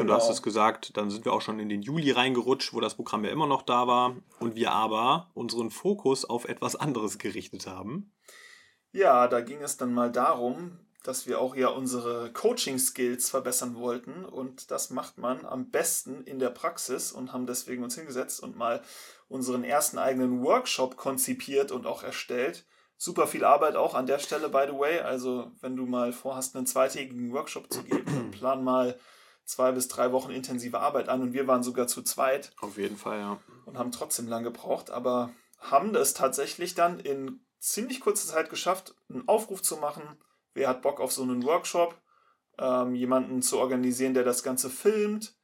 Genau. Und du hast genau. es gesagt, dann sind wir auch schon in den Juli reingerutscht, wo das Programm ja immer noch da war und wir aber unseren Fokus auf etwas anderes gerichtet haben. Ja, da ging es dann mal darum, dass wir auch ja unsere Coaching-Skills verbessern wollten und das macht man am besten in der Praxis und haben deswegen uns hingesetzt und mal unseren ersten eigenen Workshop konzipiert und auch erstellt. Super viel Arbeit auch an der Stelle, by the way. Also, wenn du mal vorhast, einen zweitägigen Workshop zu geben, plan mal zwei bis drei Wochen intensive Arbeit an und wir waren sogar zu zweit. Auf jeden Fall, ja. Und haben trotzdem lang gebraucht, aber haben es tatsächlich dann in ziemlich kurzer Zeit geschafft, einen Aufruf zu machen. Wer hat Bock auf so einen Workshop? Ähm, jemanden zu organisieren, der das Ganze filmt.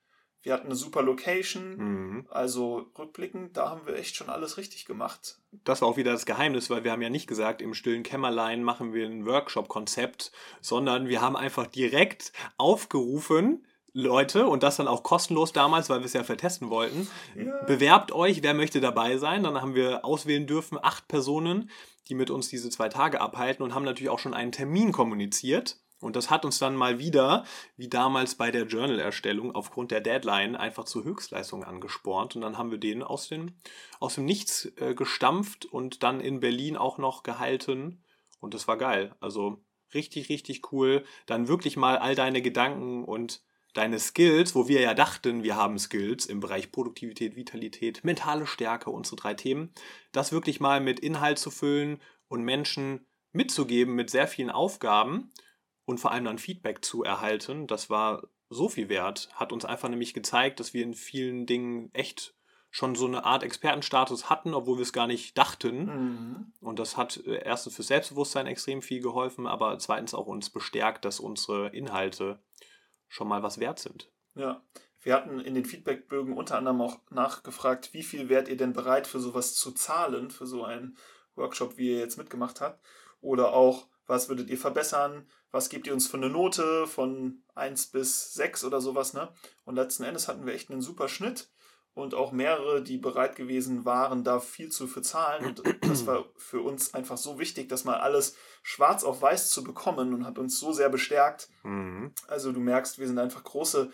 Wir hatten eine super Location. Mhm. Also rückblickend, da haben wir echt schon alles richtig gemacht. Das war auch wieder das Geheimnis, weil wir haben ja nicht gesagt, im stillen Kämmerlein machen wir ein Workshop-Konzept, sondern wir haben einfach direkt aufgerufen, Leute und das dann auch kostenlos damals, weil wir es ja vertesten wollten. Ja. Bewerbt euch, wer möchte dabei sein. Dann haben wir auswählen dürfen acht Personen, die mit uns diese zwei Tage abhalten und haben natürlich auch schon einen Termin kommuniziert. Und das hat uns dann mal wieder, wie damals bei der Journal-Erstellung, aufgrund der Deadline einfach zur Höchstleistung angespornt. Und dann haben wir den aus, den, aus dem Nichts äh, gestampft und dann in Berlin auch noch gehalten. Und das war geil. Also richtig, richtig cool. Dann wirklich mal all deine Gedanken und deine Skills, wo wir ja dachten, wir haben Skills im Bereich Produktivität, Vitalität, mentale Stärke, unsere drei Themen, das wirklich mal mit Inhalt zu füllen und Menschen mitzugeben mit sehr vielen Aufgaben und vor allem dann Feedback zu erhalten, das war so viel wert. Hat uns einfach nämlich gezeigt, dass wir in vielen Dingen echt schon so eine Art Expertenstatus hatten, obwohl wir es gar nicht dachten. Mhm. Und das hat äh, erstens für Selbstbewusstsein extrem viel geholfen, aber zweitens auch uns bestärkt, dass unsere Inhalte schon mal was wert sind. Ja, wir hatten in den Feedbackbögen unter anderem auch nachgefragt, wie viel wärt ihr denn bereit für sowas zu zahlen, für so einen Workshop, wie ihr jetzt mitgemacht habt? Oder auch, was würdet ihr verbessern? Was gebt ihr uns für eine Note von 1 bis 6 oder sowas, ne? Und letzten Endes hatten wir echt einen super Schnitt und auch mehrere, die bereit gewesen waren, da viel zu verzahlen. Und das war für uns einfach so wichtig, das mal alles schwarz auf weiß zu bekommen und hat uns so sehr bestärkt. Mhm. Also du merkst, wir sind einfach große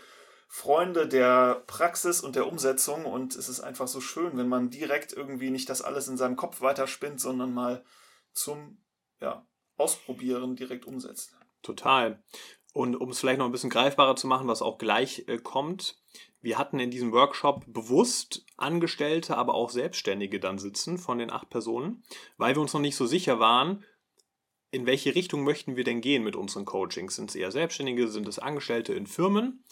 Freunde der Praxis und der Umsetzung und es ist einfach so schön, wenn man direkt irgendwie nicht das alles in seinem Kopf weiterspinnt, sondern mal zum ja, Ausprobieren direkt umsetzt. Total. Und um es vielleicht noch ein bisschen greifbarer zu machen, was auch gleich äh, kommt, wir hatten in diesem Workshop bewusst Angestellte, aber auch Selbstständige dann sitzen von den acht Personen, weil wir uns noch nicht so sicher waren, in welche Richtung möchten wir denn gehen mit unseren Coachings? Sind es eher Selbstständige, sind es Angestellte in Firmen?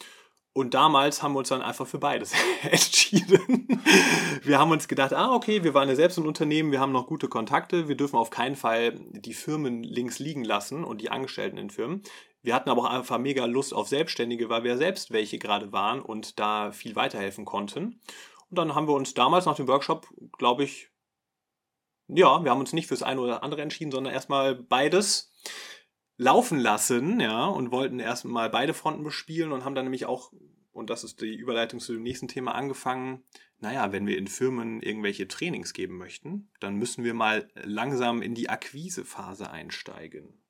Und damals haben wir uns dann einfach für beides entschieden. Wir haben uns gedacht, ah, okay, wir waren ja selbst ein Unternehmen, wir haben noch gute Kontakte, wir dürfen auf keinen Fall die Firmen links liegen lassen und die Angestellten in Firmen. Wir hatten aber auch einfach mega Lust auf Selbstständige, weil wir selbst welche gerade waren und da viel weiterhelfen konnten. Und dann haben wir uns damals nach dem Workshop, glaube ich, ja, wir haben uns nicht fürs eine oder andere entschieden, sondern erstmal beides laufen lassen, ja, und wollten erstmal beide Fronten bespielen und haben dann nämlich auch, und das ist die Überleitung zu dem nächsten Thema, angefangen, naja, wenn wir in Firmen irgendwelche Trainings geben möchten, dann müssen wir mal langsam in die Akquisephase einsteigen.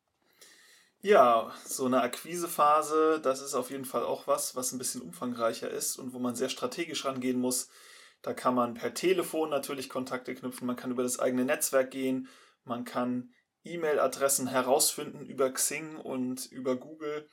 Ja, so eine Akquisephase, das ist auf jeden Fall auch was, was ein bisschen umfangreicher ist und wo man sehr strategisch rangehen muss. Da kann man per Telefon natürlich Kontakte knüpfen, man kann über das eigene Netzwerk gehen, man kann E-Mail-Adressen herausfinden über Xing und über Google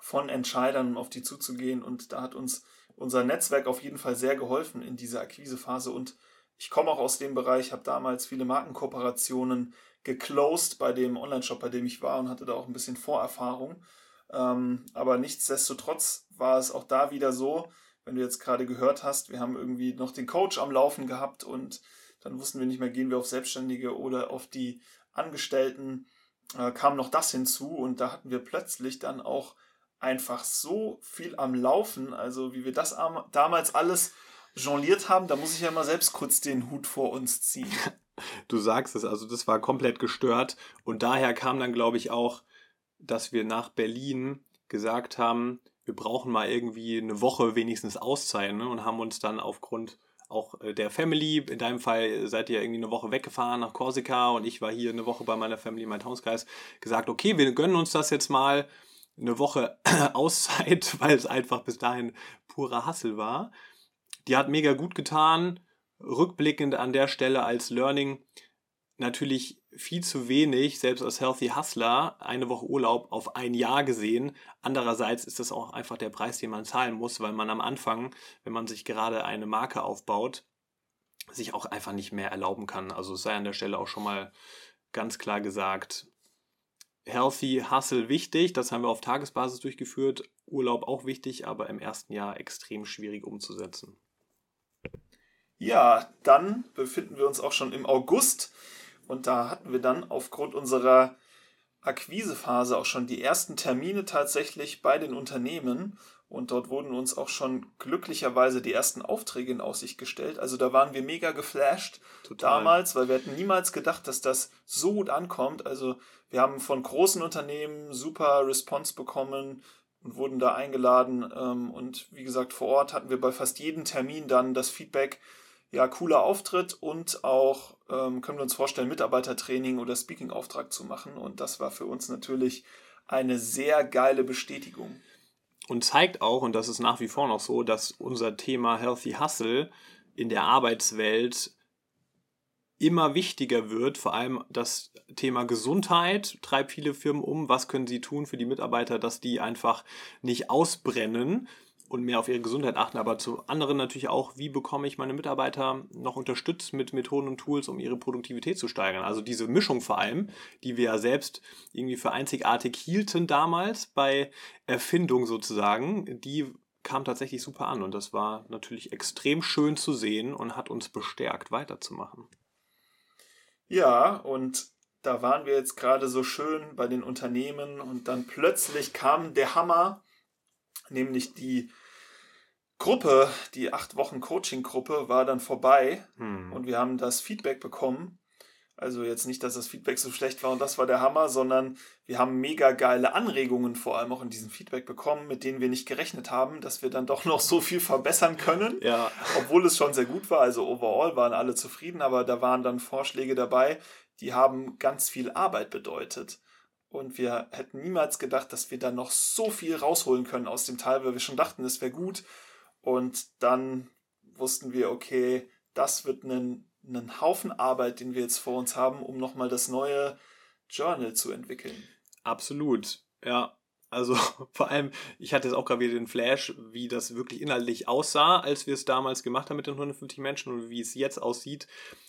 von Entscheidern, um auf die zuzugehen. Und da hat uns unser Netzwerk auf jeden Fall sehr geholfen in dieser Akquisephase. Und ich komme auch aus dem Bereich, habe damals viele Markenkooperationen geclosed bei dem Online-Shop, bei dem ich war und hatte da auch ein bisschen Vorerfahrung. Ähm, aber nichtsdestotrotz war es auch da wieder so, wenn du jetzt gerade gehört hast, wir haben irgendwie noch den Coach am Laufen gehabt und dann wussten wir nicht mehr, gehen wir auf Selbstständige oder auf die Angestellten, äh, kam noch das hinzu und da hatten wir plötzlich dann auch einfach so viel am Laufen, also wie wir das damals alles jongliert haben, da muss ich ja mal selbst kurz den Hut vor uns ziehen. Du sagst es, also das war komplett gestört und daher kam dann, glaube ich, auch, dass wir nach Berlin gesagt haben, wir brauchen mal irgendwie eine Woche wenigstens Auszeit ne? und haben uns dann aufgrund auch äh, der Family, in deinem Fall seid ihr irgendwie eine Woche weggefahren nach Korsika und ich war hier eine Woche bei meiner Family, mein Hauskreis, gesagt, okay, wir gönnen uns das jetzt mal eine Woche Auszeit, weil es einfach bis dahin purer Hassel war. Die hat mega gut getan. Rückblickend an der Stelle als Learning natürlich viel zu wenig, selbst als Healthy Hustler, eine Woche Urlaub auf ein Jahr gesehen. Andererseits ist das auch einfach der Preis, den man zahlen muss, weil man am Anfang, wenn man sich gerade eine Marke aufbaut, sich auch einfach nicht mehr erlauben kann. Also sei an der Stelle auch schon mal ganz klar gesagt, Healthy Hustle wichtig, das haben wir auf Tagesbasis durchgeführt, Urlaub auch wichtig, aber im ersten Jahr extrem schwierig umzusetzen. Ja, dann befinden wir uns auch schon im August und da hatten wir dann aufgrund unserer Akquisephase auch schon die ersten Termine tatsächlich bei den Unternehmen und dort wurden uns auch schon glücklicherweise die ersten Aufträge in Aussicht gestellt. Also da waren wir mega geflasht Total. damals, weil wir hätten niemals gedacht, dass das so gut ankommt. Also wir haben von großen Unternehmen super Response bekommen und wurden da eingeladen. Ähm, und wie gesagt, vor Ort hatten wir bei fast jedem Termin dann das Feedback, ja, cooler Auftritt und auch ähm, können wir uns vorstellen, Mitarbeitertraining oder Speaking-Auftrag zu machen. Und das war für uns natürlich eine sehr geile Bestätigung. Und zeigt auch, und das ist nach wie vor noch so, dass unser Thema Healthy Hustle in der Arbeitswelt immer wichtiger wird. Vor allem das Thema Gesundheit treibt viele Firmen um. Was können sie tun für die Mitarbeiter, dass die einfach nicht ausbrennen? Und mehr auf ihre Gesundheit achten, aber zu anderen natürlich auch, wie bekomme ich meine Mitarbeiter noch unterstützt mit Methoden und Tools, um ihre Produktivität zu steigern. Also diese Mischung vor allem, die wir ja selbst irgendwie für einzigartig hielten damals bei Erfindung sozusagen, die kam tatsächlich super an und das war natürlich extrem schön zu sehen und hat uns bestärkt, weiterzumachen. Ja, und da waren wir jetzt gerade so schön bei den Unternehmen und dann plötzlich kam der Hammer nämlich die Gruppe, die acht Wochen Coaching-Gruppe war dann vorbei hm. und wir haben das Feedback bekommen. Also jetzt nicht, dass das Feedback so schlecht war und das war der Hammer, sondern wir haben mega geile Anregungen vor allem auch in diesem Feedback bekommen, mit denen wir nicht gerechnet haben, dass wir dann doch noch so viel verbessern können. Ja. Obwohl es schon sehr gut war. Also overall waren alle zufrieden, aber da waren dann Vorschläge dabei, die haben ganz viel Arbeit bedeutet. Und wir hätten niemals gedacht, dass wir da noch so viel rausholen können aus dem Teil, weil wir schon dachten, es wäre gut. Und dann wussten wir, okay, das wird ein, ein Haufen Arbeit, den wir jetzt vor uns haben, um nochmal das neue Journal zu entwickeln. Absolut, ja. Also vor allem, ich hatte jetzt auch gerade wieder den Flash, wie das wirklich inhaltlich aussah, als wir es damals gemacht haben mit den 150 Menschen und wie es jetzt aussieht.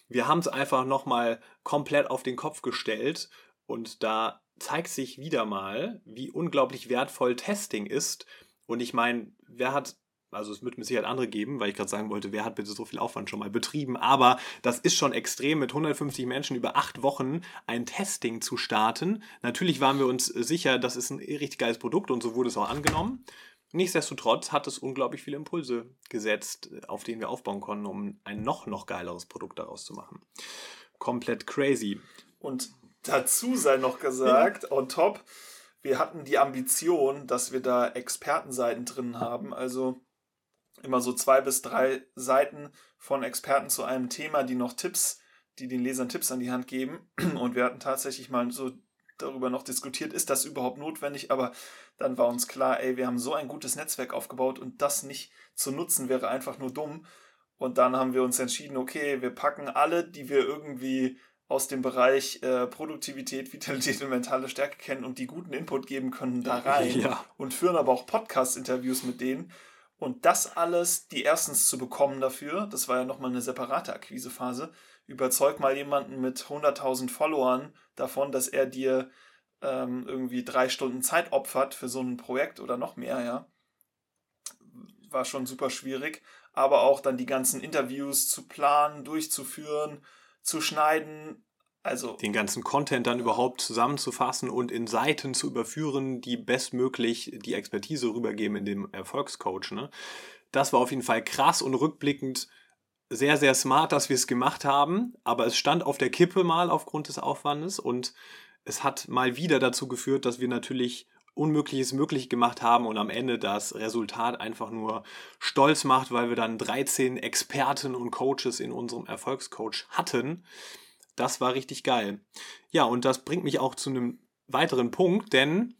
Wir haben es einfach nochmal komplett auf den Kopf gestellt und da zeigt sich wieder mal, wie unglaublich wertvoll Testing ist. Und ich meine, wer hat, also es wird mit Sicherheit andere geben, weil ich gerade sagen wollte, wer hat bitte so viel Aufwand schon mal betrieben, aber das ist schon extrem, mit 150 Menschen über acht Wochen ein Testing zu starten. Natürlich waren wir uns sicher, das ist ein richtig geiles Produkt und so wurde es auch angenommen. Nichtsdestotrotz hat es unglaublich viele Impulse gesetzt, auf denen wir aufbauen konnten, um ein noch, noch geileres Produkt daraus zu machen. Komplett crazy. Und Dazu sei noch gesagt, on top, wir hatten die Ambition, dass wir da Expertenseiten drin haben. Also immer so zwei bis drei Seiten von Experten zu einem Thema, die noch Tipps, die den Lesern Tipps an die Hand geben. Und wir hatten tatsächlich mal so darüber noch diskutiert, ist das überhaupt notwendig, aber dann war uns klar, ey, wir haben so ein gutes Netzwerk aufgebaut und das nicht zu nutzen wäre einfach nur dumm. Und dann haben wir uns entschieden, okay, wir packen alle, die wir irgendwie aus dem Bereich äh, Produktivität, Vitalität und mentale Stärke kennen und die guten Input geben können da rein ja. und führen aber auch Podcast-Interviews mit denen. Und das alles, die erstens zu bekommen dafür, das war ja nochmal eine separate Akquisephase, überzeug mal jemanden mit 100.000 Followern davon, dass er dir ähm, irgendwie drei Stunden Zeit opfert für so ein Projekt oder noch mehr, ja. War schon super schwierig. Aber auch dann die ganzen Interviews zu planen, durchzuführen, zu schneiden. Also den ganzen Content dann überhaupt zusammenzufassen und in Seiten zu überführen, die bestmöglich die Expertise rübergeben in dem Erfolgscoach. Ne? Das war auf jeden Fall krass und rückblickend sehr, sehr smart, dass wir es gemacht haben, aber es stand auf der Kippe mal aufgrund des Aufwandes und es hat mal wieder dazu geführt, dass wir natürlich Unmögliches möglich gemacht haben und am Ende das Resultat einfach nur stolz macht, weil wir dann 13 Experten und Coaches in unserem Erfolgscoach hatten. Das war richtig geil. Ja, und das bringt mich auch zu einem weiteren Punkt, denn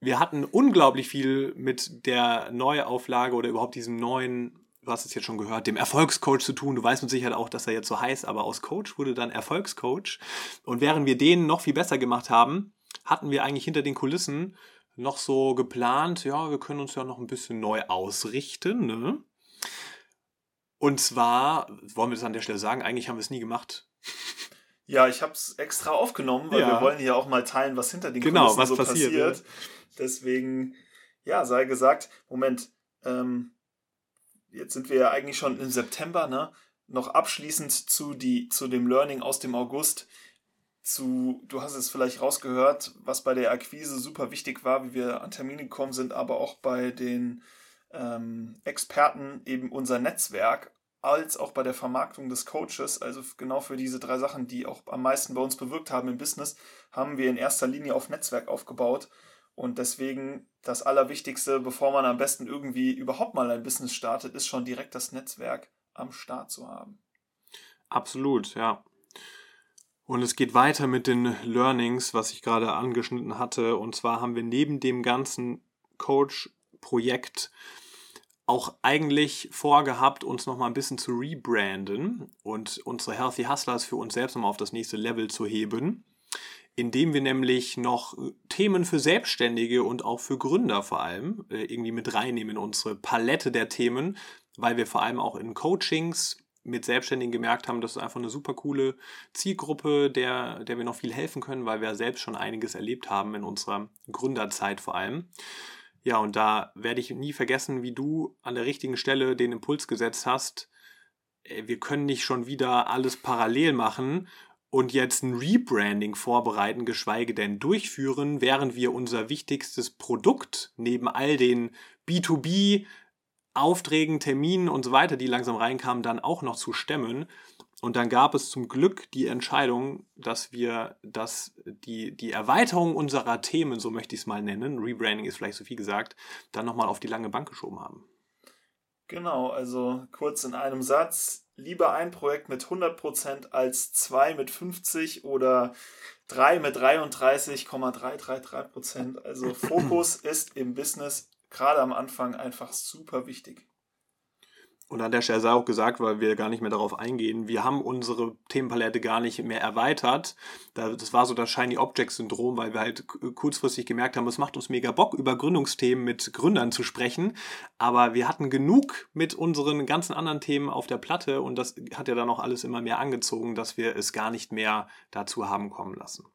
wir hatten unglaublich viel mit der Neuauflage oder überhaupt diesem neuen, du hast es jetzt schon gehört, dem Erfolgscoach zu tun. Du weißt mit Sicherheit auch, dass er jetzt so heißt, aber aus Coach wurde dann Erfolgscoach. Und während wir den noch viel besser gemacht haben, hatten wir eigentlich hinter den Kulissen noch so geplant, ja, wir können uns ja noch ein bisschen neu ausrichten. Ne? Und zwar, wollen wir das an der Stelle sagen, eigentlich haben wir es nie gemacht. Ja, ich habe es extra aufgenommen, weil ja. wir wollen hier auch mal teilen, was hinter den genau, Kulissen was so passiert. passiert. Deswegen, ja, sei gesagt, Moment, ähm, jetzt sind wir ja eigentlich schon im September, ne? Noch abschließend zu, die, zu dem Learning aus dem August. Zu, du hast es vielleicht rausgehört, was bei der Akquise super wichtig war, wie wir an Termine gekommen sind, aber auch bei den ähm, Experten eben unser Netzwerk als auch bei der Vermarktung des Coaches, also genau für diese drei Sachen, die auch am meisten bei uns bewirkt haben im Business, haben wir in erster Linie auf Netzwerk aufgebaut. Und deswegen das Allerwichtigste, bevor man am besten irgendwie überhaupt mal ein Business startet, ist schon direkt das Netzwerk am Start zu haben. Absolut, ja. Und es geht weiter mit den Learnings, was ich gerade angeschnitten hatte. Und zwar haben wir neben dem ganzen Coach-Projekt auch eigentlich vorgehabt, uns noch mal ein bisschen zu rebranden und unsere Healthy Hustlers für uns selbst nochmal auf das nächste Level zu heben, indem wir nämlich noch Themen für Selbstständige und auch für Gründer vor allem äh, irgendwie mit reinnehmen in unsere Palette der Themen, weil wir vor allem auch in Coachings mit Selbstständigen gemerkt haben, das ist einfach eine super coole Zielgruppe, der, der wir noch viel helfen können, weil wir selbst schon einiges erlebt haben in unserer Gründerzeit vor allem. Ja, und da werde ich nie vergessen, wie du an der richtigen Stelle den Impuls gesetzt hast. Wir können nicht schon wieder alles parallel machen und jetzt ein Rebranding vorbereiten, geschweige denn durchführen, während wir unser wichtigstes Produkt neben all den B2B Aufträgen, Terminen und so weiter, die langsam reinkamen, dann auch noch zu stemmen. Und dann gab es zum Glück die Entscheidung, dass wir das, die, die Erweiterung unserer Themen, so möchte ich es mal nennen, Rebranding ist vielleicht so viel gesagt, dann nochmal auf die lange Bank geschoben haben. Genau, also kurz in einem Satz, lieber ein Projekt mit 100% als zwei mit 50 oder drei mit 33,333%. Also Fokus ist im Business gerade am Anfang einfach super wichtig. Und an der Stelle sei auch gesagt, weil wir gar nicht mehr darauf eingehen, wir haben unsere Themenpalette gar nicht mehr erweitert. Das war so das Shiny Object Syndrom, weil wir halt kurzfristig gemerkt haben, es macht uns mega Bock, über Gründungsthemen mit Gründern zu sprechen. Aber wir hatten genug mit unseren ganzen anderen Themen auf der Platte und das hat ja dann auch alles immer mehr angezogen, dass wir es gar nicht mehr dazu haben kommen lassen.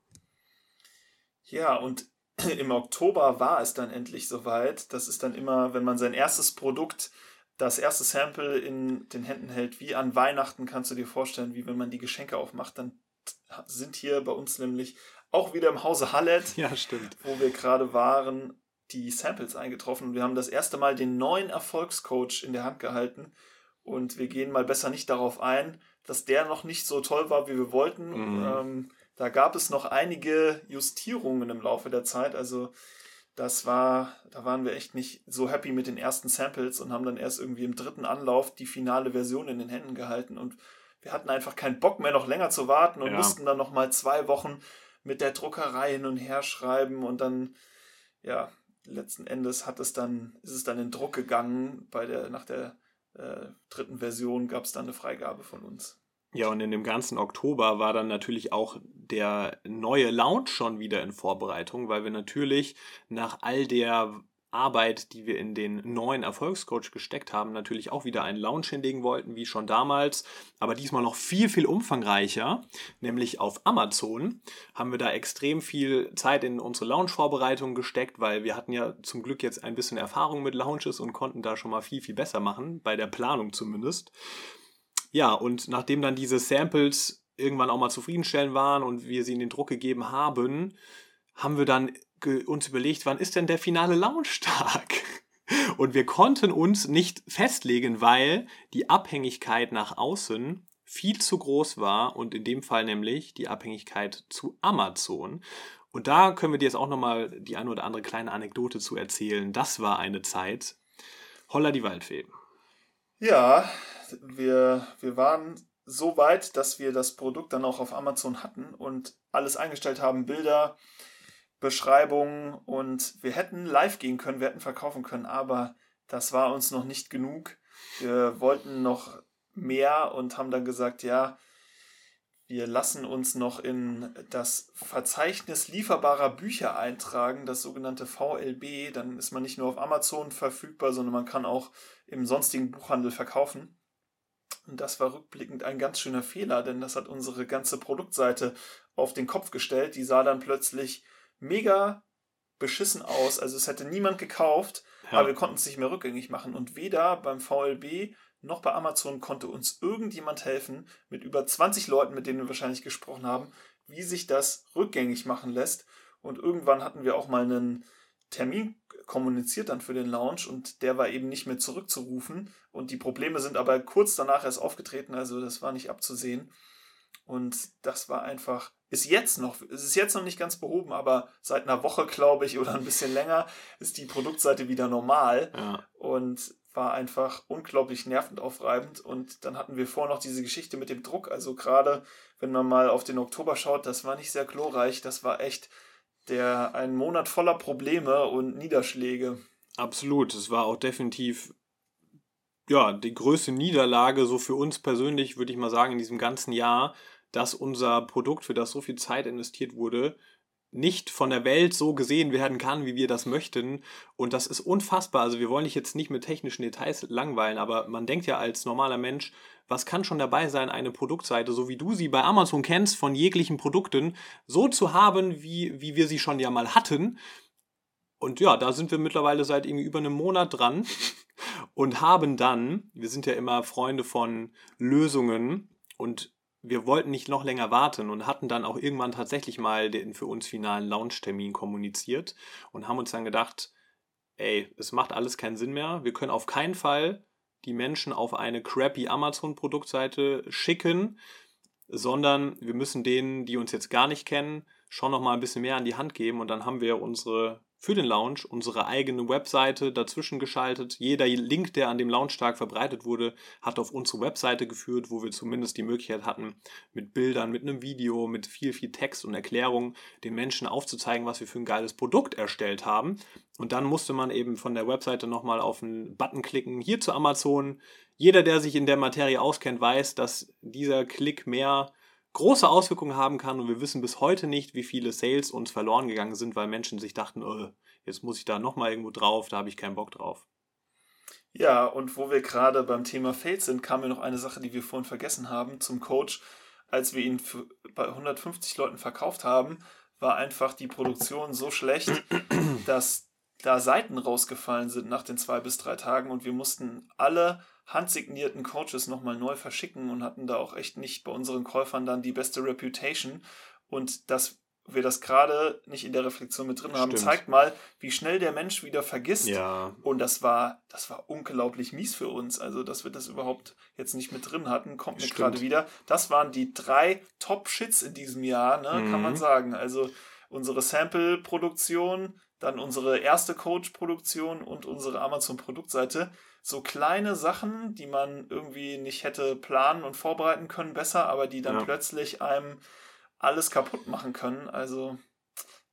Ja, und im Oktober war es dann endlich soweit. Das ist dann immer, wenn man sein erstes Produkt das erste Sample in den Händen hält, wie an Weihnachten, kannst du dir vorstellen, wie wenn man die Geschenke aufmacht, dann sind hier bei uns nämlich auch wieder im Hause Hallet, ja, stimmt. wo wir gerade waren, die Samples eingetroffen. Und wir haben das erste Mal den neuen Erfolgscoach in der Hand gehalten. Und wir gehen mal besser nicht darauf ein, dass der noch nicht so toll war, wie wir wollten. Mhm. Ähm, da gab es noch einige Justierungen im Laufe der Zeit. Also das war, da waren wir echt nicht so happy mit den ersten Samples und haben dann erst irgendwie im dritten Anlauf die finale Version in den Händen gehalten und wir hatten einfach keinen Bock mehr noch länger zu warten und ja. mussten dann noch mal zwei Wochen mit der Druckerei hin und her schreiben und dann ja letzten Endes hat es dann ist es dann in Druck gegangen bei der nach der äh, dritten Version gab es dann eine Freigabe von uns ja, und in dem ganzen Oktober war dann natürlich auch der neue Lounge schon wieder in Vorbereitung, weil wir natürlich nach all der Arbeit, die wir in den neuen Erfolgscoach gesteckt haben, natürlich auch wieder einen Lounge hinlegen wollten, wie schon damals, aber diesmal noch viel, viel umfangreicher, nämlich auf Amazon haben wir da extrem viel Zeit in unsere Lounge-Vorbereitung gesteckt, weil wir hatten ja zum Glück jetzt ein bisschen Erfahrung mit Lounges und konnten da schon mal viel, viel besser machen, bei der Planung zumindest. Ja, und nachdem dann diese Samples irgendwann auch mal zufriedenstellend waren und wir sie in den Druck gegeben haben, haben wir dann uns überlegt, wann ist denn der finale Launchtag? Und wir konnten uns nicht festlegen, weil die Abhängigkeit nach außen viel zu groß war und in dem Fall nämlich die Abhängigkeit zu Amazon. Und da können wir dir jetzt auch nochmal die eine oder andere kleine Anekdote zu erzählen. Das war eine Zeit. Holla die Waldfee. Ja, wir, wir waren so weit, dass wir das Produkt dann auch auf Amazon hatten und alles eingestellt haben, Bilder Beschreibung und wir hätten live gehen können, wir hätten verkaufen können, aber das war uns noch nicht genug. Wir wollten noch mehr und haben dann gesagt, ja, wir lassen uns noch in das Verzeichnis lieferbarer Bücher eintragen, das sogenannte VLB. Dann ist man nicht nur auf Amazon verfügbar, sondern man kann auch im sonstigen Buchhandel verkaufen. Und das war rückblickend ein ganz schöner Fehler, denn das hat unsere ganze Produktseite auf den Kopf gestellt. Die sah dann plötzlich mega beschissen aus. Also es hätte niemand gekauft, ja. aber wir konnten es nicht mehr rückgängig machen. Und weder beim VLB noch bei Amazon konnte uns irgendjemand helfen, mit über 20 Leuten, mit denen wir wahrscheinlich gesprochen haben, wie sich das rückgängig machen lässt. Und irgendwann hatten wir auch mal einen Termin kommuniziert dann für den Launch und der war eben nicht mehr zurückzurufen. Und die Probleme sind aber kurz danach erst aufgetreten, also das war nicht abzusehen. Und das war einfach, ist jetzt noch, es ist jetzt noch nicht ganz behoben, aber seit einer Woche, glaube ich, oder ein bisschen länger, ist die Produktseite wieder normal. Ja. Und war einfach unglaublich nervend aufreibend. Und dann hatten wir vorher noch diese Geschichte mit dem Druck. Also gerade wenn man mal auf den Oktober schaut, das war nicht sehr glorreich. Das war echt der ein Monat voller Probleme und Niederschläge. Absolut. Es war auch definitiv ja, die größte Niederlage so für uns persönlich, würde ich mal sagen, in diesem ganzen Jahr, dass unser Produkt, für das so viel Zeit investiert wurde, nicht von der Welt so gesehen werden kann, wie wir das möchten. Und das ist unfassbar. Also wir wollen dich jetzt nicht mit technischen Details langweilen, aber man denkt ja als normaler Mensch, was kann schon dabei sein, eine Produktseite, so wie du sie bei Amazon kennst, von jeglichen Produkten, so zu haben, wie, wie wir sie schon ja mal hatten. Und ja, da sind wir mittlerweile seit irgendwie über einem Monat dran und haben dann, wir sind ja immer Freunde von Lösungen und wir wollten nicht noch länger warten und hatten dann auch irgendwann tatsächlich mal den für uns finalen Launch-Termin kommuniziert und haben uns dann gedacht, ey, es macht alles keinen Sinn mehr. Wir können auf keinen Fall die Menschen auf eine crappy Amazon-Produktseite schicken, sondern wir müssen denen, die uns jetzt gar nicht kennen, schon noch mal ein bisschen mehr an die Hand geben und dann haben wir unsere für den Launch unsere eigene Webseite dazwischen geschaltet. Jeder Link, der an dem Launchtag verbreitet wurde, hat auf unsere Webseite geführt, wo wir zumindest die Möglichkeit hatten, mit Bildern, mit einem Video, mit viel, viel Text und Erklärung den Menschen aufzuzeigen, was wir für ein geiles Produkt erstellt haben. Und dann musste man eben von der Webseite nochmal auf einen Button klicken, hier zu Amazon. Jeder, der sich in der Materie auskennt, weiß, dass dieser Klick mehr große Auswirkungen haben kann und wir wissen bis heute nicht, wie viele Sales uns verloren gegangen sind, weil Menschen sich dachten, oh, jetzt muss ich da nochmal irgendwo drauf, da habe ich keinen Bock drauf. Ja, und wo wir gerade beim Thema Fails sind, kam mir noch eine Sache, die wir vorhin vergessen haben, zum Coach. Als wir ihn bei 150 Leuten verkauft haben, war einfach die Produktion so schlecht, dass da Seiten rausgefallen sind nach den zwei bis drei Tagen und wir mussten alle handsignierten Coaches nochmal neu verschicken und hatten da auch echt nicht bei unseren Käufern dann die beste Reputation. Und dass wir das gerade nicht in der Reflexion mit drin haben, Stimmt. zeigt mal, wie schnell der Mensch wieder vergisst. Ja. Und das war, das war unglaublich mies für uns. Also, dass wir das überhaupt jetzt nicht mit drin hatten, kommt mir gerade wieder. Das waren die drei Top-Shits in diesem Jahr, ne, mhm. kann man mhm. sagen. Also unsere Sample-Produktion, dann unsere erste Coach-Produktion und unsere Amazon-Produktseite so kleine Sachen, die man irgendwie nicht hätte planen und vorbereiten können, besser, aber die dann ja. plötzlich einem alles kaputt machen können. Also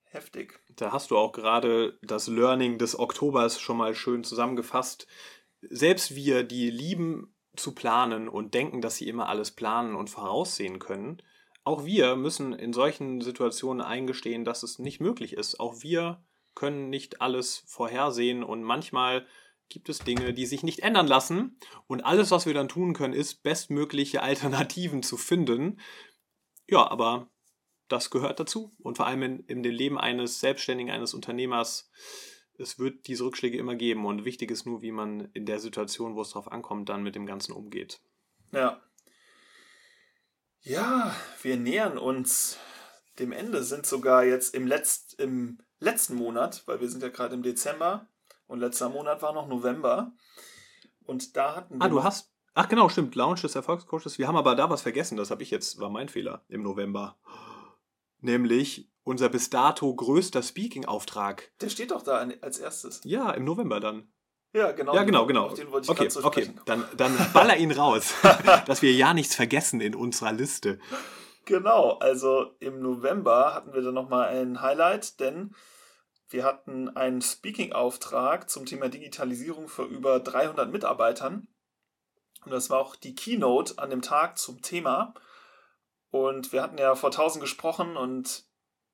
heftig. Da hast du auch gerade das Learning des Oktobers schon mal schön zusammengefasst. Selbst wir, die lieben zu planen und denken, dass sie immer alles planen und voraussehen können, auch wir müssen in solchen Situationen eingestehen, dass es nicht möglich ist. Auch wir können nicht alles vorhersehen und manchmal gibt es Dinge, die sich nicht ändern lassen. Und alles, was wir dann tun können, ist, bestmögliche Alternativen zu finden. Ja, aber das gehört dazu. Und vor allem in, in dem Leben eines Selbstständigen, eines Unternehmers, es wird diese Rückschläge immer geben. Und wichtig ist nur, wie man in der Situation, wo es drauf ankommt, dann mit dem Ganzen umgeht. Ja. Ja, wir nähern uns dem Ende, sind sogar jetzt im, Letzt, im letzten Monat, weil wir sind ja gerade im Dezember, und letzter Monat war noch November. Und da hatten wir. Ah, du hast. Ach genau, stimmt. Lounge des Erfolgscoaches. Wir haben aber da was vergessen. Das habe ich jetzt, war mein Fehler im November. Nämlich unser bis dato größter Speaking-Auftrag. Der steht doch da als erstes. Ja, im November dann. Ja, genau. Ja, genau, genau. okay, okay. Dann, dann baller ihn raus, dass wir ja nichts vergessen in unserer Liste. Genau, also im November hatten wir dann nochmal ein Highlight, denn wir hatten einen Speaking-Auftrag zum Thema Digitalisierung für über 300 Mitarbeitern. Und das war auch die Keynote an dem Tag zum Thema. Und wir hatten ja vor 1000 gesprochen und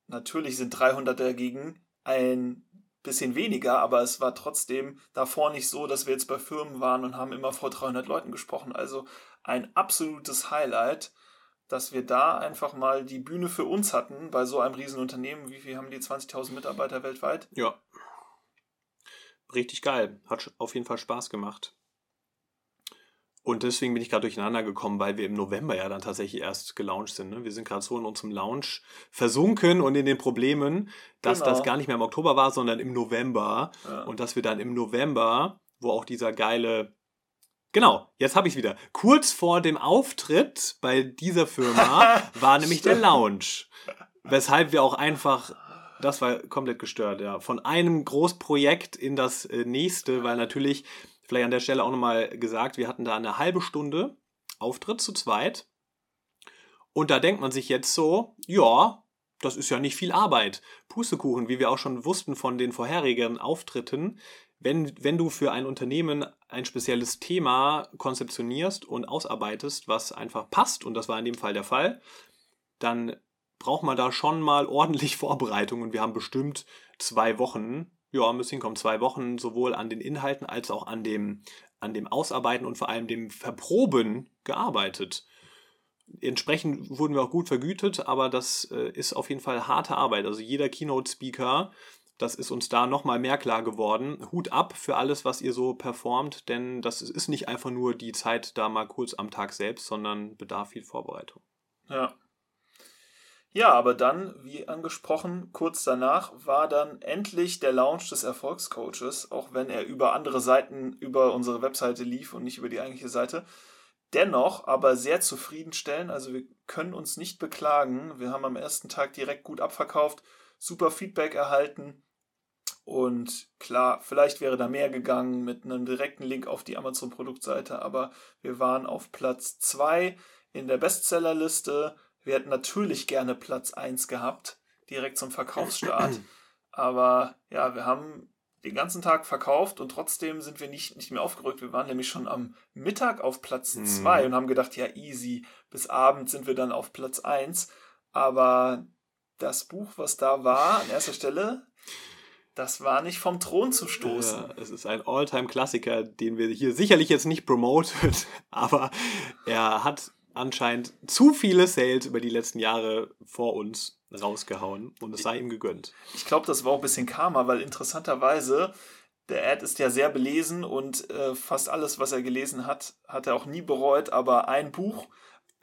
natürlich sind 300 dagegen ein bisschen weniger, aber es war trotzdem davor nicht so, dass wir jetzt bei Firmen waren und haben immer vor 300 Leuten gesprochen. Also ein absolutes Highlight, dass wir da einfach mal die Bühne für uns hatten bei so einem Riesenunternehmen. Wie viel haben die 20.000 Mitarbeiter weltweit? Ja. Richtig geil. Hat auf jeden Fall Spaß gemacht. Und deswegen bin ich gerade durcheinander gekommen, weil wir im November ja dann tatsächlich erst gelauncht sind. Ne? Wir sind gerade so in unserem Launch versunken und in den Problemen, dass genau. das gar nicht mehr im Oktober war, sondern im November. Ja. Und dass wir dann im November, wo auch dieser geile Genau, jetzt habe ich wieder. Kurz vor dem Auftritt bei dieser Firma war nämlich der Launch. Weshalb wir auch einfach, das war komplett gestört, ja, von einem Großprojekt in das äh, nächste, weil natürlich Vielleicht an der Stelle auch nochmal gesagt, wir hatten da eine halbe Stunde Auftritt zu zweit. Und da denkt man sich jetzt so, ja, das ist ja nicht viel Arbeit. Pustekuchen, wie wir auch schon wussten von den vorherigen Auftritten, wenn, wenn du für ein Unternehmen ein spezielles Thema konzeptionierst und ausarbeitest, was einfach passt, und das war in dem Fall der Fall, dann braucht man da schon mal ordentlich Vorbereitung und wir haben bestimmt zwei Wochen ja, müssen hinkommen. Zwei Wochen sowohl an den Inhalten als auch an dem, an dem Ausarbeiten und vor allem dem Verproben gearbeitet. Entsprechend wurden wir auch gut vergütet, aber das äh, ist auf jeden Fall harte Arbeit. Also jeder Keynote-Speaker, das ist uns da nochmal mehr klar geworden. Hut ab für alles, was ihr so performt, denn das ist nicht einfach nur die Zeit da mal kurz am Tag selbst, sondern bedarf viel Vorbereitung. Ja, ja, aber dann, wie angesprochen, kurz danach war dann endlich der Launch des Erfolgscoaches, auch wenn er über andere Seiten über unsere Webseite lief und nicht über die eigentliche Seite. Dennoch aber sehr zufriedenstellend, also wir können uns nicht beklagen. Wir haben am ersten Tag direkt gut abverkauft, super Feedback erhalten und klar, vielleicht wäre da mehr gegangen mit einem direkten Link auf die Amazon-Produktseite, aber wir waren auf Platz 2 in der Bestsellerliste wir hätten natürlich gerne Platz 1 gehabt, direkt zum Verkaufsstart. Aber ja, wir haben den ganzen Tag verkauft und trotzdem sind wir nicht, nicht mehr aufgerückt. Wir waren nämlich schon am Mittag auf Platz 2 hm. und haben gedacht, ja, easy, bis Abend sind wir dann auf Platz 1. Aber das Buch, was da war, an erster Stelle, das war nicht vom Thron zu stoßen. Ja, es ist ein All-Time-Klassiker, den wir hier sicherlich jetzt nicht promotet, aber er hat anscheinend zu viele Sales über die letzten Jahre vor uns rausgehauen und es sei ihm gegönnt. Ich glaube, das war auch ein bisschen Karma, weil interessanterweise der Ad ist ja sehr belesen und äh, fast alles, was er gelesen hat, hat er auch nie bereut, aber ein Buch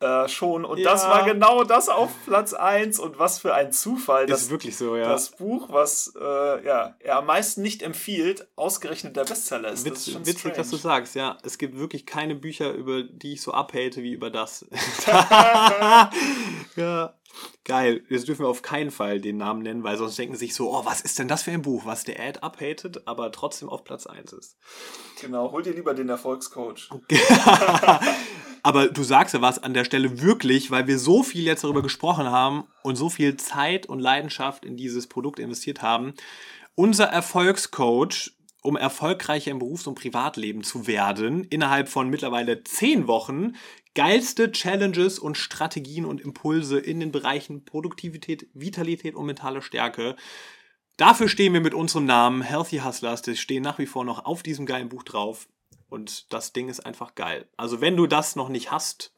äh, schon. Und ja. das war genau das auf Platz 1. Und was für ein Zufall. Das ist wirklich so, ja. Das Buch, was äh, ja, er am meisten nicht empfiehlt, ausgerechnet der Bestseller ist. Witz, das ist witzig, dass du sagst, ja. Es gibt wirklich keine Bücher, über die ich so abhate wie über das. ja. Geil. Jetzt dürfen wir auf keinen Fall den Namen nennen, weil sonst denken sich so, oh, was ist denn das für ein Buch, was der Ad abhatet, aber trotzdem auf Platz 1 ist. Genau, hol dir lieber den Erfolgscoach. aber du sagst ja was an der Stelle wirklich, weil wir so viel jetzt darüber gesprochen haben und so viel Zeit und Leidenschaft in dieses Produkt investiert haben. Unser Erfolgscoach um erfolgreicher im Berufs- und Privatleben zu werden, innerhalb von mittlerweile zehn Wochen geilste Challenges und Strategien und Impulse in den Bereichen Produktivität, Vitalität und mentale Stärke. Dafür stehen wir mit unserem Namen Healthy Hustlers. Das stehen nach wie vor noch auf diesem geilen Buch drauf. Und das Ding ist einfach geil. Also wenn du das noch nicht hast.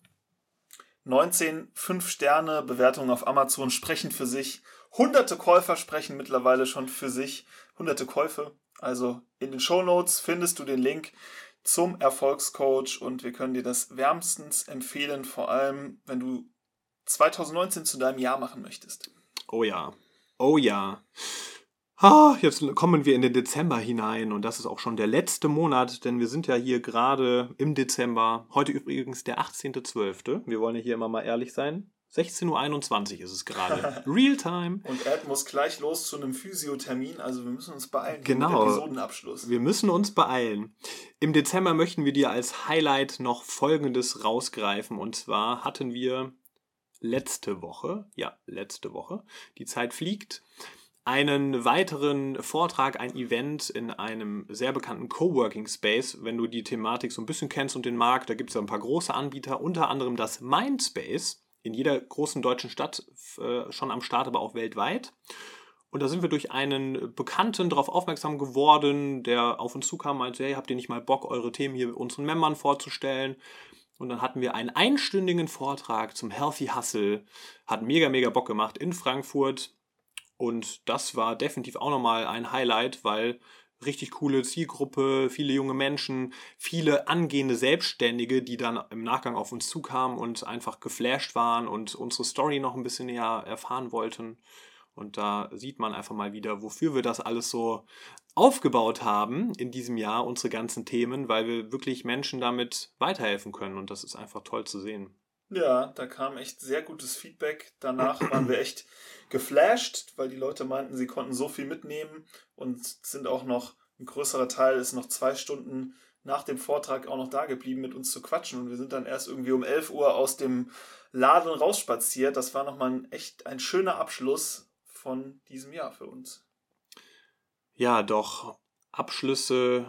19 5-Sterne-Bewertungen auf Amazon sprechen für sich. Hunderte Käufer sprechen mittlerweile schon für sich. Hunderte Käufe. Also in den Show Notes findest du den Link zum Erfolgscoach und wir können dir das wärmstens empfehlen, vor allem wenn du 2019 zu deinem Jahr machen möchtest. Oh ja, oh ja. Ah, jetzt kommen wir in den Dezember hinein und das ist auch schon der letzte Monat, denn wir sind ja hier gerade im Dezember. Heute übrigens der 18.12. Wir wollen ja hier immer mal ehrlich sein. 16.21 Uhr ist es gerade. Realtime. Und Ed muss gleich los zu einem Physiothermin, also wir müssen uns beeilen. Genau. Episodenabschluss. Wir müssen uns beeilen. Im Dezember möchten wir dir als Highlight noch Folgendes rausgreifen. Und zwar hatten wir letzte Woche, ja, letzte Woche, die Zeit fliegt, einen weiteren Vortrag, ein Event in einem sehr bekannten Coworking Space. Wenn du die Thematik so ein bisschen kennst und den Markt, da gibt es ja ein paar große Anbieter, unter anderem das Mindspace, in jeder großen deutschen Stadt äh, schon am Start, aber auch weltweit. Und da sind wir durch einen Bekannten darauf aufmerksam geworden, der auf uns zukam und meinte, hey, habt ihr nicht mal Bock, eure Themen hier unseren Membern vorzustellen? Und dann hatten wir einen einstündigen Vortrag zum Healthy Hustle. Hat mega, mega Bock gemacht in Frankfurt. Und das war definitiv auch nochmal ein Highlight, weil richtig coole Zielgruppe, viele junge Menschen, viele angehende Selbstständige, die dann im Nachgang auf uns zukamen und einfach geflasht waren und unsere Story noch ein bisschen näher erfahren wollten. Und da sieht man einfach mal wieder, wofür wir das alles so aufgebaut haben in diesem Jahr, unsere ganzen Themen, weil wir wirklich Menschen damit weiterhelfen können. Und das ist einfach toll zu sehen. Ja, da kam echt sehr gutes Feedback. Danach waren wir echt geflasht, weil die Leute meinten, sie konnten so viel mitnehmen und sind auch noch, ein größerer Teil ist noch zwei Stunden nach dem Vortrag auch noch da geblieben, mit uns zu quatschen. Und wir sind dann erst irgendwie um 11 Uhr aus dem Laden rausspaziert. Das war nochmal ein, echt ein schöner Abschluss von diesem Jahr für uns. Ja, doch Abschlüsse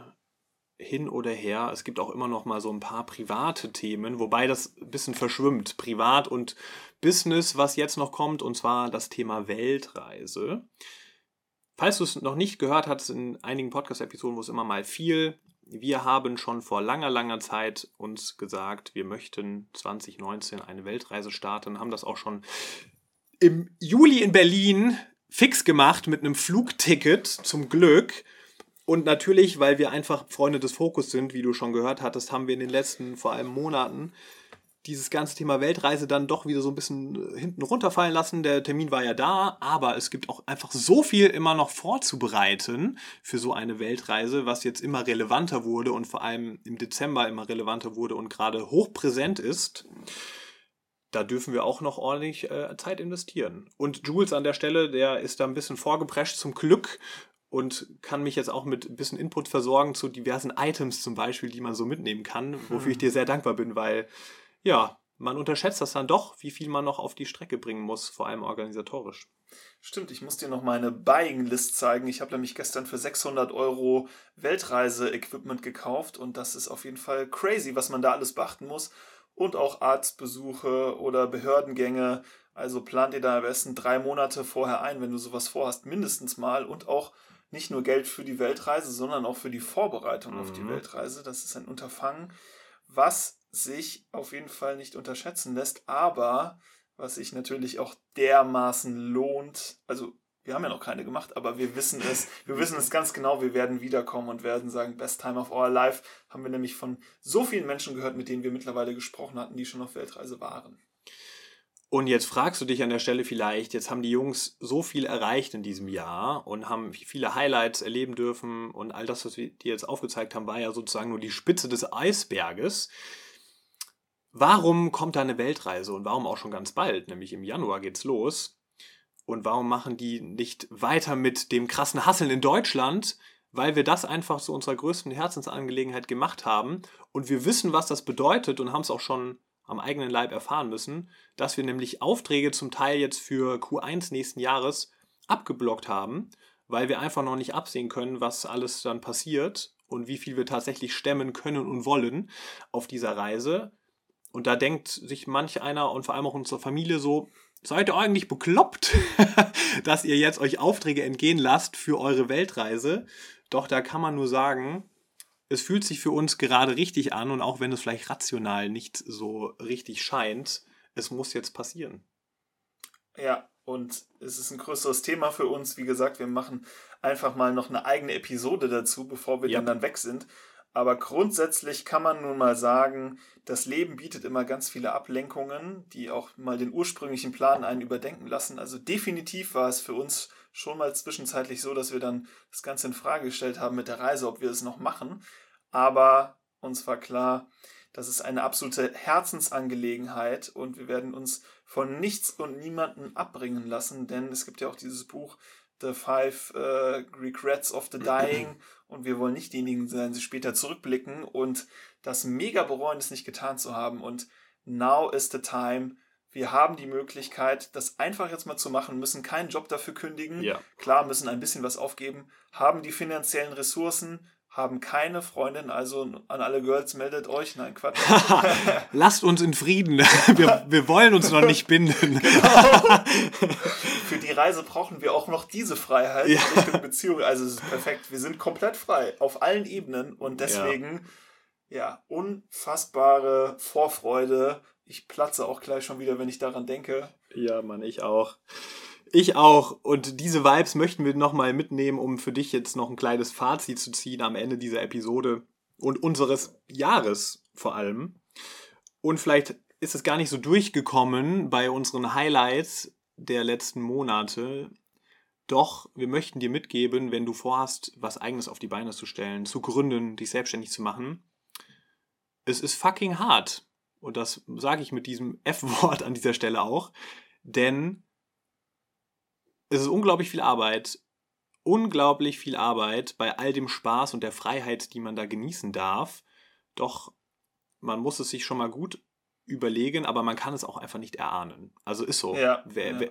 hin oder her. Es gibt auch immer noch mal so ein paar private Themen, wobei das ein bisschen verschwimmt. Privat und Business, was jetzt noch kommt, und zwar das Thema Weltreise. Falls du es noch nicht gehört hast, in einigen Podcast-Episoden, wo es immer mal viel, wir haben schon vor langer, langer Zeit uns gesagt, wir möchten 2019 eine Weltreise starten, haben das auch schon im Juli in Berlin fix gemacht mit einem Flugticket, zum Glück. Und natürlich, weil wir einfach Freunde des Fokus sind, wie du schon gehört hattest, haben wir in den letzten vor allem Monaten dieses ganze Thema Weltreise dann doch wieder so ein bisschen hinten runterfallen lassen. Der Termin war ja da, aber es gibt auch einfach so viel immer noch vorzubereiten für so eine Weltreise, was jetzt immer relevanter wurde und vor allem im Dezember immer relevanter wurde und gerade hochpräsent ist. Da dürfen wir auch noch ordentlich äh, Zeit investieren. Und Jules an der Stelle, der ist da ein bisschen vorgeprescht zum Glück und kann mich jetzt auch mit ein bisschen Input versorgen zu diversen Items zum Beispiel, die man so mitnehmen kann, wofür ich dir sehr dankbar bin, weil ja, man unterschätzt das dann doch, wie viel man noch auf die Strecke bringen muss, vor allem organisatorisch. Stimmt, ich muss dir noch meine Buying-List zeigen. Ich habe nämlich gestern für 600 Euro Weltreise-Equipment gekauft und das ist auf jeden Fall crazy, was man da alles beachten muss. Und auch Arztbesuche oder Behördengänge. Also plant ihr da am besten drei Monate vorher ein, wenn du sowas vorhast, mindestens mal. Und auch nicht nur Geld für die Weltreise, sondern auch für die Vorbereitung mhm. auf die mhm. Weltreise. Das ist ein Unterfangen, was sich auf jeden Fall nicht unterschätzen lässt, aber was sich natürlich auch dermaßen lohnt. Also wir haben ja noch keine gemacht, aber wir wissen es, wir wissen es ganz genau, wir werden wiederkommen und werden sagen, Best Time of Our Life, haben wir nämlich von so vielen Menschen gehört, mit denen wir mittlerweile gesprochen hatten, die schon auf Weltreise waren. Und jetzt fragst du dich an der Stelle vielleicht, jetzt haben die Jungs so viel erreicht in diesem Jahr und haben viele Highlights erleben dürfen und all das, was wir dir jetzt aufgezeigt haben, war ja sozusagen nur die Spitze des Eisberges. Warum kommt da eine Weltreise und warum auch schon ganz bald, nämlich im Januar geht's los? Und warum machen die nicht weiter mit dem krassen Hasseln in Deutschland? Weil wir das einfach zu unserer größten Herzensangelegenheit gemacht haben und wir wissen, was das bedeutet und haben es auch schon am eigenen Leib erfahren müssen, dass wir nämlich Aufträge zum Teil jetzt für Q1 nächsten Jahres abgeblockt haben, weil wir einfach noch nicht absehen können, was alles dann passiert und wie viel wir tatsächlich stemmen können und wollen auf dieser Reise. Und da denkt sich manch einer und vor allem auch unsere Familie so, seid ihr eigentlich bekloppt, dass ihr jetzt euch Aufträge entgehen lasst für eure Weltreise? Doch da kann man nur sagen, es fühlt sich für uns gerade richtig an und auch wenn es vielleicht rational nicht so richtig scheint, es muss jetzt passieren. Ja, und es ist ein größeres Thema für uns. Wie gesagt, wir machen einfach mal noch eine eigene Episode dazu, bevor wir ja. dann, dann weg sind. Aber grundsätzlich kann man nun mal sagen, das Leben bietet immer ganz viele Ablenkungen, die auch mal den ursprünglichen Plan einen überdenken lassen. Also definitiv war es für uns schon mal zwischenzeitlich so, dass wir dann das Ganze in Frage gestellt haben mit der Reise, ob wir es noch machen. Aber uns war klar, das ist eine absolute Herzensangelegenheit und wir werden uns von nichts und niemanden abbringen lassen, denn es gibt ja auch dieses Buch The Five uh, Regrets of the Dying und wir wollen nicht diejenigen sein, die später zurückblicken und das mega bereuen, es nicht getan zu haben und now is the time, Wir haben die Möglichkeit, das einfach jetzt mal zu machen, müssen keinen Job dafür kündigen. Ja. Klar, müssen ein bisschen was aufgeben, haben die finanziellen Ressourcen, haben keine Freundin, also an alle Girls meldet euch. Nein, Quatsch. Lasst uns in Frieden. Wir, wir wollen uns noch nicht binden. Für die Reise brauchen wir auch noch diese Freiheit Ja. Richtung Beziehung. Also es ist perfekt. Wir sind komplett frei auf allen Ebenen und deswegen ja, unfassbare Vorfreude. Ich platze auch gleich schon wieder, wenn ich daran denke. Ja, Mann, ich auch. Ich auch. Und diese Vibes möchten wir nochmal mitnehmen, um für dich jetzt noch ein kleines Fazit zu ziehen am Ende dieser Episode und unseres Jahres vor allem. Und vielleicht ist es gar nicht so durchgekommen bei unseren Highlights der letzten Monate. Doch wir möchten dir mitgeben, wenn du vorhast, was eigenes auf die Beine zu stellen, zu gründen, dich selbstständig zu machen. Es ist fucking hart. Und das sage ich mit diesem F-Wort an dieser Stelle auch. Denn es ist unglaublich viel Arbeit. Unglaublich viel Arbeit bei all dem Spaß und der Freiheit, die man da genießen darf. Doch man muss es sich schon mal gut überlegen, aber man kann es auch einfach nicht erahnen. Also ist so. Ja, wer. Wer,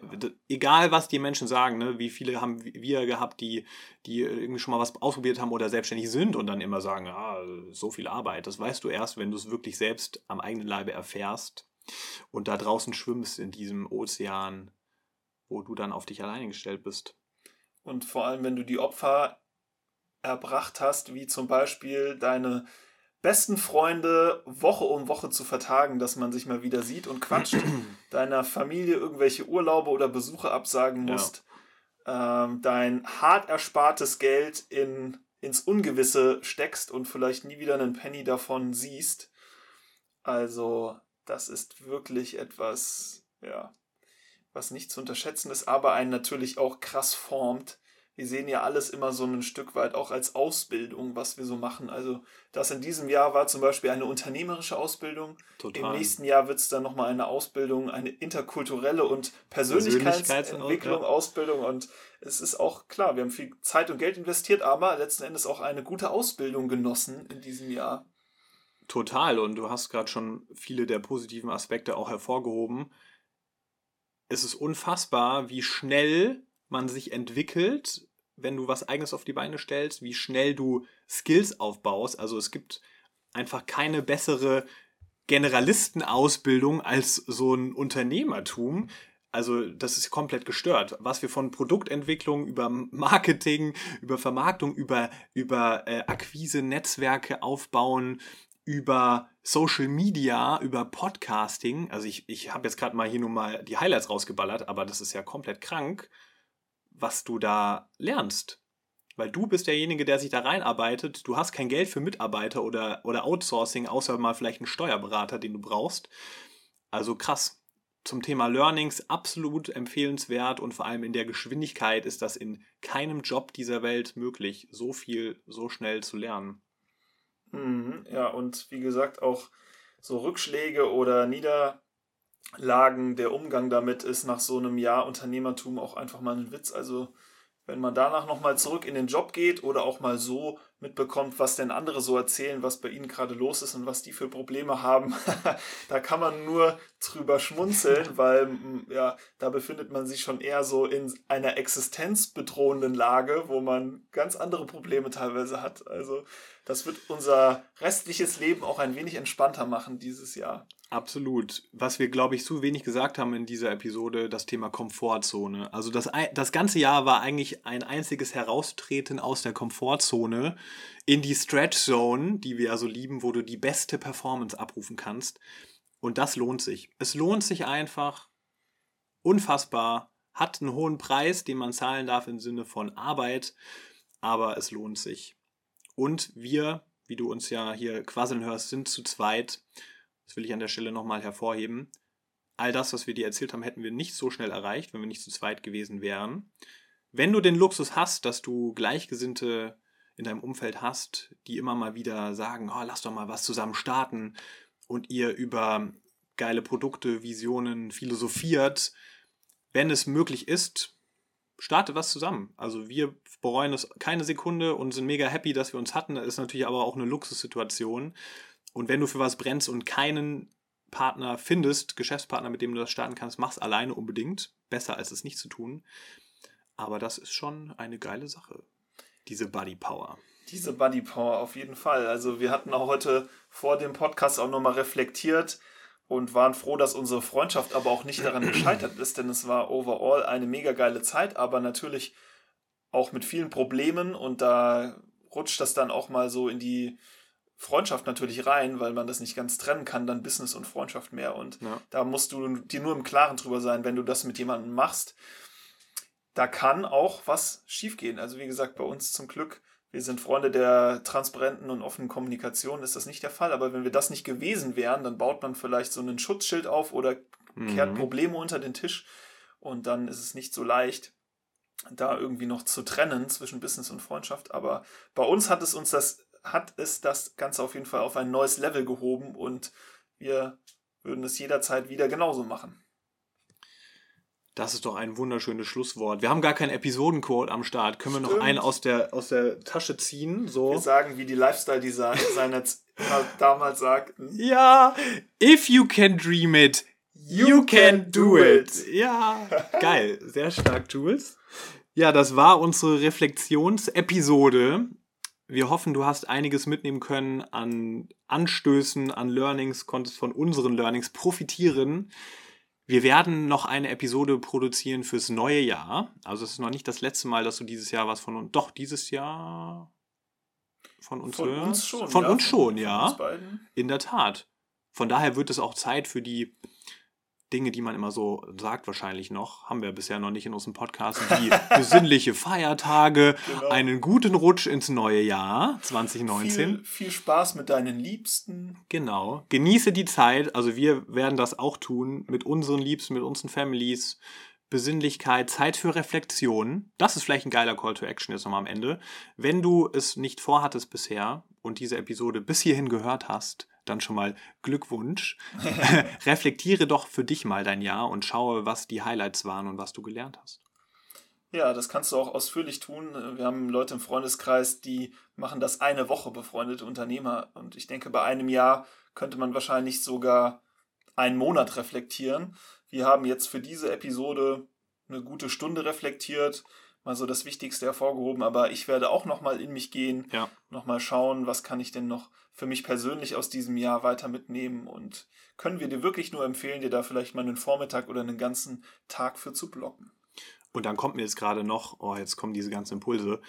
egal, was die Menschen sagen, ne, wie viele haben wir gehabt, die, die irgendwie schon mal was ausprobiert haben oder selbstständig sind und dann immer sagen, ah, so viel Arbeit. Das weißt du erst, wenn du es wirklich selbst am eigenen Leibe erfährst und da draußen schwimmst in diesem Ozean, wo du dann auf dich alleine gestellt bist. Und vor allem, wenn du die Opfer erbracht hast, wie zum Beispiel deine besten Freunde Woche um Woche zu vertagen, dass man sich mal wieder sieht und quatscht, deiner Familie irgendwelche Urlaube oder Besuche absagen Ja. musst, ähm, dein hart erspartes Geld in, ins Ungewisse steckst und vielleicht nie wieder einen Penny davon siehst. Also, das ist wirklich etwas, ja, was nicht zu unterschätzen ist, aber einen natürlich auch krass formt. Wir sehen ja alles immer so ein Stück weit auch als Ausbildung, was wir so machen. Also das in diesem Jahr war zum Beispiel eine unternehmerische Ausbildung. Total. Im nächsten Jahr wird es dann nochmal eine Ausbildung, eine interkulturelle und Persönlichkeitsentwicklung, ja. Ausbildung. Und es ist auch klar, wir haben viel Zeit und Geld investiert, aber letzten Endes auch eine gute Ausbildung genossen in diesem Jahr. Total. Und du hast gerade schon viele der positiven Aspekte auch hervorgehoben. Es ist unfassbar, wie schnell man sich entwickelt, wenn du was eigenes auf die Beine stellst, wie schnell du Skills aufbaust. Also es gibt einfach keine bessere Generalistenausbildung als so ein Unternehmertum. Also das ist komplett gestört. Was wir von Produktentwicklung über Marketing, über Vermarktung, über, über äh, Akquise, Netzwerke aufbauen, über Social Media, über Podcasting. Also ich, ich habe jetzt gerade mal hier nur mal die Highlights rausgeballert, aber das ist ja komplett krank, was du da lernst. Weil du bist derjenige, der sich da reinarbeitet. Du hast kein Geld für Mitarbeiter oder, oder Outsourcing, außer mal vielleicht einen Steuerberater, den du brauchst. Also krass. Zum Thema Learnings absolut empfehlenswert und vor allem in der Geschwindigkeit ist das in keinem Job dieser Welt möglich, so viel so schnell zu lernen. Mhm, ja, und wie gesagt, auch so Rückschläge oder Niederlagen, der Umgang damit ist nach so einem Jahr Unternehmertum auch einfach mal ein Witz. Also wenn man danach nochmal zurück in den Job geht oder auch mal so mitbekommt, was denn andere so erzählen, was bei ihnen gerade los ist und was die für Probleme haben, da kann man nur drüber schmunzeln, weil ja, da befindet man sich schon eher so in einer existenzbedrohenden Lage, wo man ganz andere Probleme teilweise hat. Also das wird unser restliches Leben auch ein wenig entspannter machen dieses Jahr. Absolut. Was wir, glaube ich, zu wenig gesagt haben in dieser Episode, das Thema Komfortzone. Also das, das ganze Jahr war eigentlich ein einziges Heraustreten aus der Komfortzone in die Stretch Zone, die wir ja so lieben, wo du die beste Performance abrufen kannst. Und das lohnt sich. Es lohnt sich einfach unfassbar, hat einen hohen Preis, den man zahlen darf im Sinne von Arbeit, aber es lohnt sich. Und wir, wie du uns ja hier quasseln hörst, sind zu zweit. Das will ich an der Stelle nochmal hervorheben. All das, was wir dir erzählt haben, hätten wir nicht so schnell erreicht, wenn wir nicht zu zweit gewesen wären. Wenn du den Luxus hast, dass du Gleichgesinnte in deinem Umfeld hast, die immer mal wieder sagen, oh, lass doch mal was zusammen starten und ihr über geile Produkte, Visionen philosophiert, wenn es möglich ist, starte was zusammen. Also wir bereuen es keine Sekunde und sind mega happy, dass wir uns hatten. Das ist natürlich aber auch eine Luxussituation. Und wenn du für was brennst und keinen Partner findest, Geschäftspartner, mit dem du das starten kannst, mach's alleine unbedingt. Besser als es nicht zu tun. Aber das ist schon eine geile Sache. Diese Buddy Power. Diese Buddy Power auf jeden Fall. Also wir hatten auch heute vor dem Podcast auch nochmal reflektiert und waren froh, dass unsere Freundschaft aber auch nicht daran gescheitert ist, denn es war overall eine mega geile Zeit, aber natürlich auch mit vielen Problemen und da rutscht das dann auch mal so in die Freundschaft natürlich rein, weil man das nicht ganz trennen kann, dann Business und Freundschaft mehr. Und ja. da musst du dir nur im Klaren drüber sein, wenn du das mit jemandem machst. Da kann auch was schiefgehen. Also wie gesagt, bei uns zum Glück, wir sind Freunde der transparenten und offenen Kommunikation, ist das nicht der Fall. Aber wenn wir das nicht gewesen wären, dann baut man vielleicht so einen Schutzschild auf oder kehrt mhm. Probleme unter den Tisch. Und dann ist es nicht so leicht, da irgendwie noch zu trennen zwischen Business und Freundschaft. Aber bei uns hat es uns das hat es das Ganze auf jeden Fall auf ein neues Level gehoben und wir würden es jederzeit wieder genauso machen. Das ist doch ein wunderschönes Schlusswort. Wir haben gar keinen Episodenquote am Start. Können Stimmt. wir noch einen aus der, aus der Tasche ziehen? So. Wir sagen, wie die Lifestyle-Designer damals sagten. Ja, if you can dream it, you, you can, can, do it. it. Ja, geil. Sehr stark, Jules. Ja, das war unsere Reflexionsepisode wir hoffen, du hast einiges mitnehmen können an Anstößen, an Learnings, konntest von unseren Learnings profitieren. Wir werden noch eine Episode produzieren fürs neue Jahr. Also es ist noch nicht das letzte Mal, dass du dieses Jahr was von uns. Doch, dieses Jahr von uns Von hörst. uns schon. Von ja, uns schon, von, ja. Von uns In der Tat. Von daher wird es auch Zeit für die Dinge, die man immer so sagt, wahrscheinlich noch, haben wir bisher noch nicht in unserem Podcast, wie besinnliche Feiertage, genau. einen guten Rutsch ins neue Jahr 2019. Viel, viel Spaß mit deinen Liebsten. Genau. Genieße die Zeit. Also wir werden das auch tun mit unseren Liebsten, mit unseren Families. Besinnlichkeit, Zeit für Reflexion. Das ist vielleicht ein geiler Call to Action jetzt nochmal am Ende. Wenn du es nicht vorhattest bisher und diese Episode bis hierhin gehört hast, dann schon mal Glückwunsch. Reflektiere doch für dich mal dein Jahr und schaue, was die Highlights waren und was du gelernt hast. Ja, das kannst du auch ausführlich tun. Wir haben Leute im Freundeskreis, die machen das eine Woche befreundete Unternehmer. Und ich denke, bei einem Jahr könnte man wahrscheinlich sogar einen Monat reflektieren. Wir haben jetzt für diese Episode eine gute Stunde reflektiert, mal so das Wichtigste hervorgehoben, aber ich werde auch nochmal in mich gehen, ja. nochmal schauen, was kann ich denn noch für mich persönlich aus diesem Jahr weiter mitnehmen und können wir dir wirklich nur empfehlen, dir da vielleicht mal einen Vormittag oder einen ganzen Tag für zu blocken. Und dann kommt mir jetzt gerade noch, oh, jetzt kommen diese ganzen Impulse.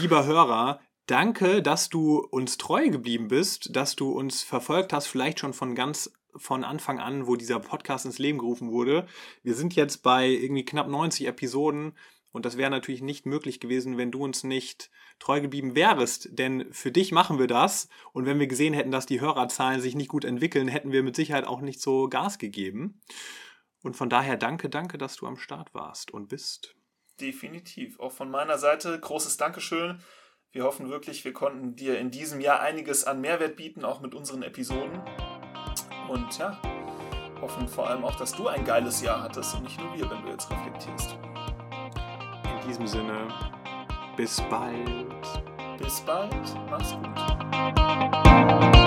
Lieber Hörer, danke, dass du uns treu geblieben bist, dass du uns verfolgt hast, vielleicht schon von ganz von Anfang an, wo dieser Podcast ins Leben gerufen wurde. Wir sind jetzt bei irgendwie knapp 90 Episoden. Und das wäre natürlich nicht möglich gewesen, wenn du uns nicht treu geblieben wärst. Denn für dich machen wir das. Und wenn wir gesehen hätten, dass die Hörerzahlen sich nicht gut entwickeln, hätten wir mit Sicherheit auch nicht so Gas gegeben. Und von daher danke, danke, dass du am Start warst und bist. Definitiv. Auch von meiner Seite großes Dankeschön. Wir hoffen wirklich, wir konnten dir in diesem Jahr einiges an Mehrwert bieten, auch mit unseren Episoden. Und ja, hoffen vor allem auch, dass du ein geiles Jahr hattest und nicht nur wir, wenn du jetzt reflektierst diesem Sinne, bis bald. Bis bald. Mach's gut.